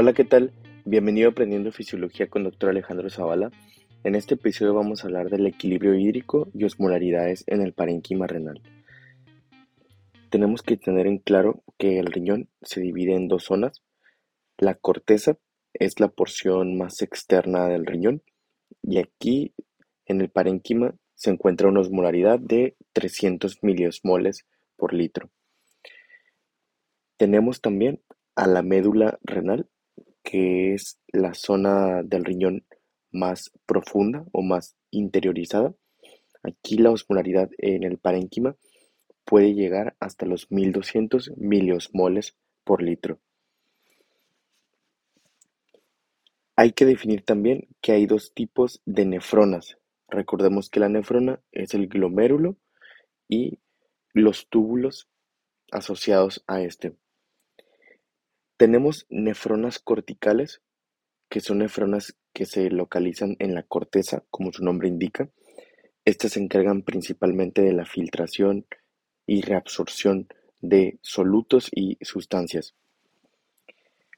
Hola, ¿qué tal? Bienvenido a Aprendiendo Fisiología con Dr. Alejandro Zavala. En este episodio vamos a hablar del equilibrio hídrico y osmolaridades en el parenquima renal. Tenemos que tener en claro que el riñón se divide en dos zonas. La corteza es la porción más externa del riñón y aquí en el parenquima se encuentra una osmolaridad de 300 miliosmoles por litro. Tenemos también a la médula renal, que es la zona del riñón más profunda o más interiorizada. Aquí la osmolaridad en el parénquima puede llegar hasta los 1200 miliosmoles por litro. Hay que definir también que hay dos tipos de nefronas. Recordemos que la nefrona es el glomérulo y los túbulos asociados a este. Tenemos nefronas corticales, que son nefronas que se localizan en la corteza, como su nombre indica. Estas se encargan principalmente de la filtración y reabsorción de solutos y sustancias.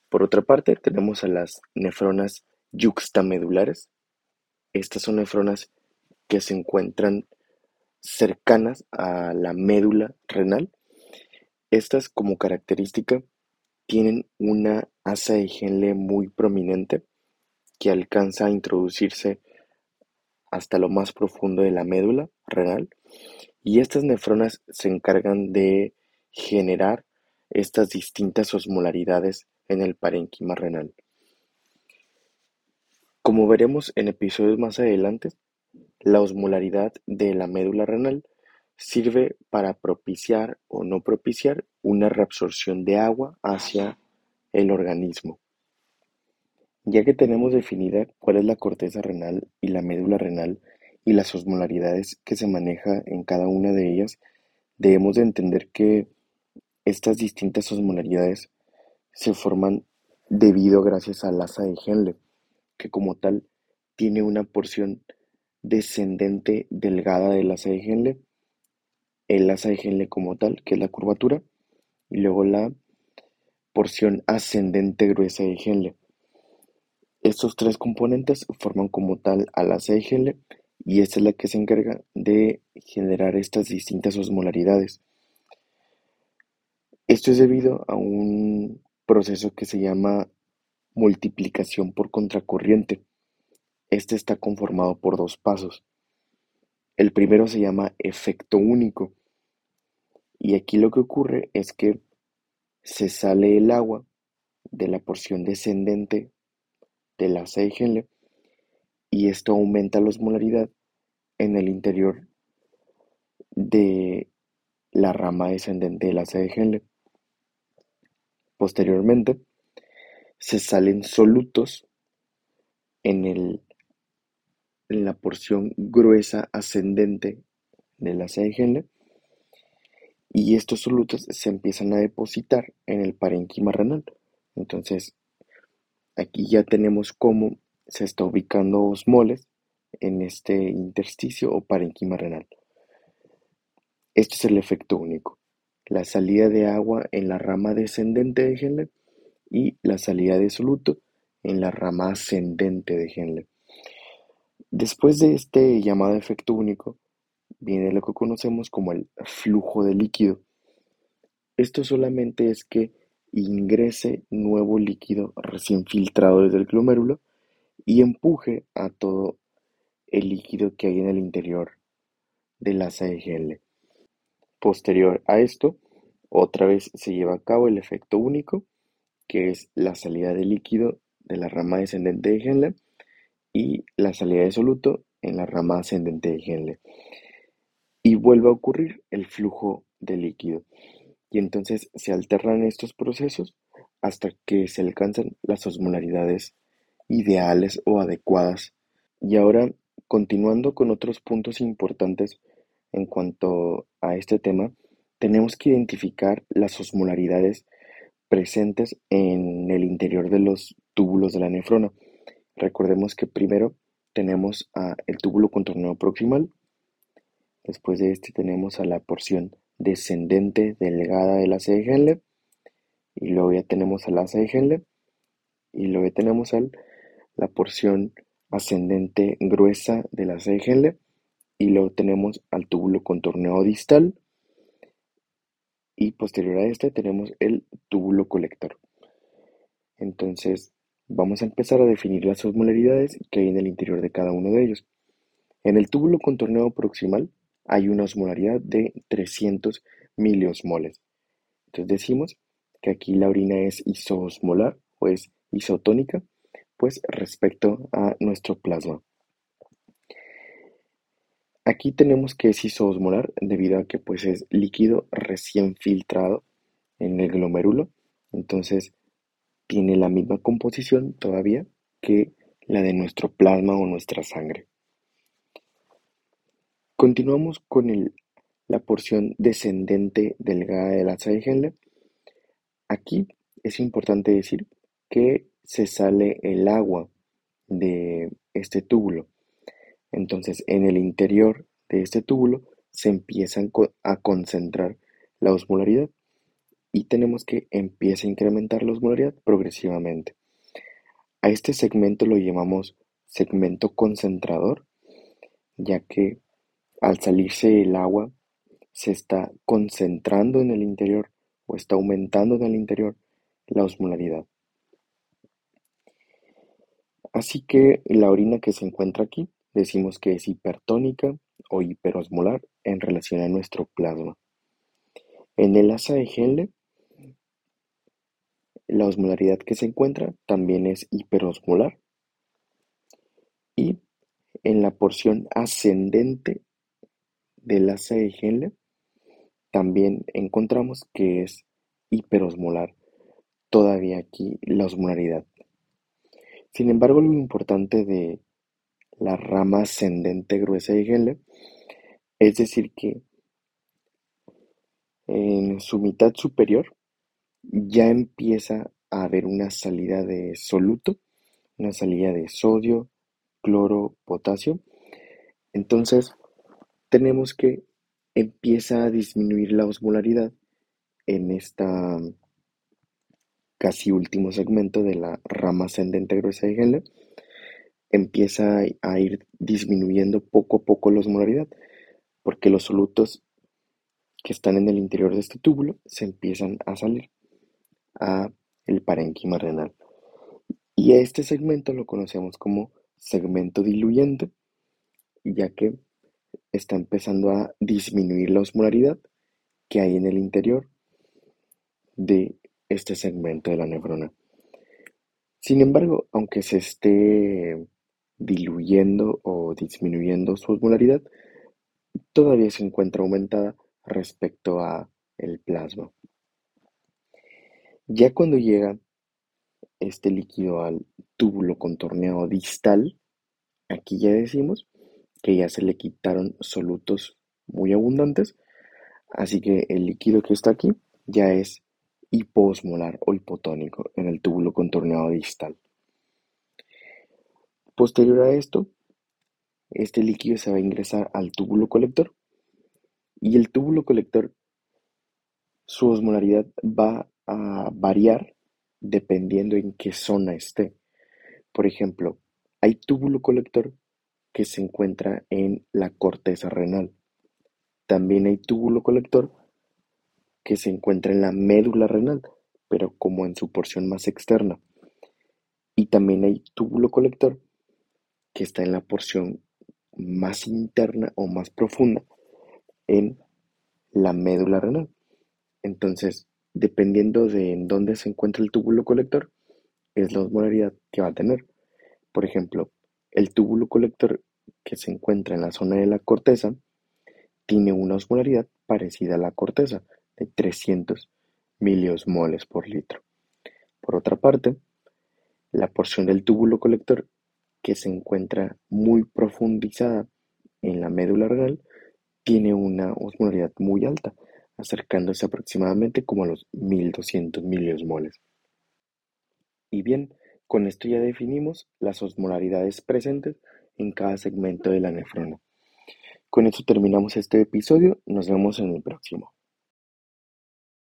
Por otra parte, tenemos a las nefronas yuxtamedulares. Estas son nefronas que se encuentran cercanas a la médula renal. Estas como característica tienen una asa de Henle muy prominente que alcanza a introducirse hasta lo más profundo de la médula renal y estas nefronas se encargan de generar estas distintas osmolaridades en el parénquima renal. Como veremos en episodios más adelante, la osmolaridad de la médula renal sirve para propiciar o no propiciar una reabsorción de agua hacia el organismo. Ya que tenemos definida cuál es la corteza renal y la médula renal y las osmolaridades que se maneja en cada una de ellas, debemos de entender que estas distintas osmolaridades se forman debido gracias al asa de Henle, que como tal tiene una porción descendente delgada del asa de Henle el asa de Henle como tal, que es la curvatura, y luego la porción ascendente gruesa de Henle. Estos tres componentes forman como tal al asa de Henle y esta es la que se encarga de generar estas distintas osmolaridades. Esto es debido a un proceso que se llama multiplicación por contracorriente. Este está conformado por dos pasos. El primero se llama efecto único y aquí lo que ocurre es que se sale el agua de la porción descendente de la Henle y esto aumenta la osmolaridad en el interior de la rama descendente de la Henle. Posteriormente, se salen solutos en, el, en la porción gruesa ascendente de la Henle y estos solutos se empiezan a depositar en el parénquima renal. Entonces, aquí ya tenemos cómo se está ubicando osmoles en este intersticio o parénquima renal. Este es el efecto único. La salida de agua en la rama descendente de Henle y la salida de soluto en la rama ascendente de Henle. Después de este llamado efecto único, viene lo que conocemos como el flujo de líquido. Esto solamente es que ingrese nuevo líquido recién filtrado desde el glomérulo y empuje a todo el líquido que hay en el interior de GL. Posterior a esto, otra vez se lleva a cabo el efecto único, que es la salida de líquido de la rama descendente de Henle y la salida de soluto en la rama ascendente de Henle y vuelve a ocurrir el flujo de líquido. Y entonces se alternan estos procesos hasta que se alcanzan las osmolaridades ideales o adecuadas. Y ahora, continuando con otros puntos importantes en cuanto a este tema, tenemos que identificar las osmolaridades presentes en el interior de los túbulos de la nefrona. Recordemos que primero tenemos el túbulo contorneo proximal, Después de este tenemos a la porción descendente delgada de la Henle y luego ya tenemos a la Henle y luego tenemos al, la porción ascendente gruesa de la Henle y luego tenemos al túbulo contorneado distal y posterior a este tenemos el túbulo colector. Entonces vamos a empezar a definir las osmolaridades que hay en el interior de cada uno de ellos. En el túbulo contorneado proximal hay una osmolaridad de 300 miliosmoles. Entonces decimos que aquí la orina es isoosmolar o es isotónica, pues respecto a nuestro plasma. Aquí tenemos que es isoosmolar debido a que pues es líquido recién filtrado en el glomérulo, entonces tiene la misma composición todavía que la de nuestro plasma o nuestra sangre. Continuamos con la porción descendente delgada de la Henle. Aquí es importante decir que se sale el agua de este túbulo. Entonces, en el interior de este túbulo se empiezan a concentrar la osmolaridad y tenemos que empieza a incrementar la osmolaridad progresivamente. A este segmento lo llamamos segmento concentrador, ya que al salirse el agua, se está concentrando en el interior o está aumentando en el interior la osmolaridad. Así que la orina que se encuentra aquí decimos que es hipertónica o hiperosmolar en relación a nuestro plasma. En el asa de Henle, la osmolaridad que se encuentra también es hiperosmolar. Y en la porción ascendente de Henle también encontramos que es hiperosmolar todavía aquí la osmolaridad. Sin embargo, lo importante de la rama ascendente gruesa de Henle es decir que en su mitad superior ya empieza a haber una salida de soluto, una salida de sodio, cloro, potasio. Entonces, tenemos que empieza a disminuir la osmolaridad en esta casi último segmento de la rama ascendente gruesa de Henle, empieza a ir disminuyendo poco a poco la osmolaridad, porque los solutos que están en el interior de este túbulo se empiezan a salir a el parénquima renal. Y este segmento lo conocemos como segmento diluyente, ya que está empezando a disminuir la osmolaridad que hay en el interior de este segmento de la nefrona. Sin embargo, aunque se esté diluyendo o disminuyendo su osmolaridad, todavía se encuentra aumentada respecto a el plasma. Ya cuando llega este líquido al túbulo contorneado distal, aquí ya decimos que ya se le quitaron solutos muy abundantes, así que el líquido que está aquí ya es hiposmolar o hipotónico en el túbulo contorneado distal. Posterior a esto, este líquido se va a ingresar al túbulo colector y el túbulo colector, su osmolaridad va a variar dependiendo en qué zona esté. Por ejemplo, hay túbulo colector que se encuentra en la corteza renal. También hay túbulo colector que se encuentra en la médula renal, pero como en su porción más externa. Y también hay túbulo colector que está en la porción más interna o más profunda en la médula renal. Entonces, dependiendo de en dónde se encuentra el túbulo colector, es la osmolaridad que va a tener. Por ejemplo, el túbulo colector que se encuentra en la zona de la corteza tiene una osmolaridad parecida a la corteza, de 300 miliosmoles por litro. Por otra parte, la porción del túbulo colector que se encuentra muy profundizada en la médula renal tiene una osmolaridad muy alta, acercándose aproximadamente como a los 1200 miliosmoles. Y bien, con esto ya definimos las osmolaridades presentes en cada segmento de la nefrona. Con esto terminamos este episodio, nos vemos en el próximo.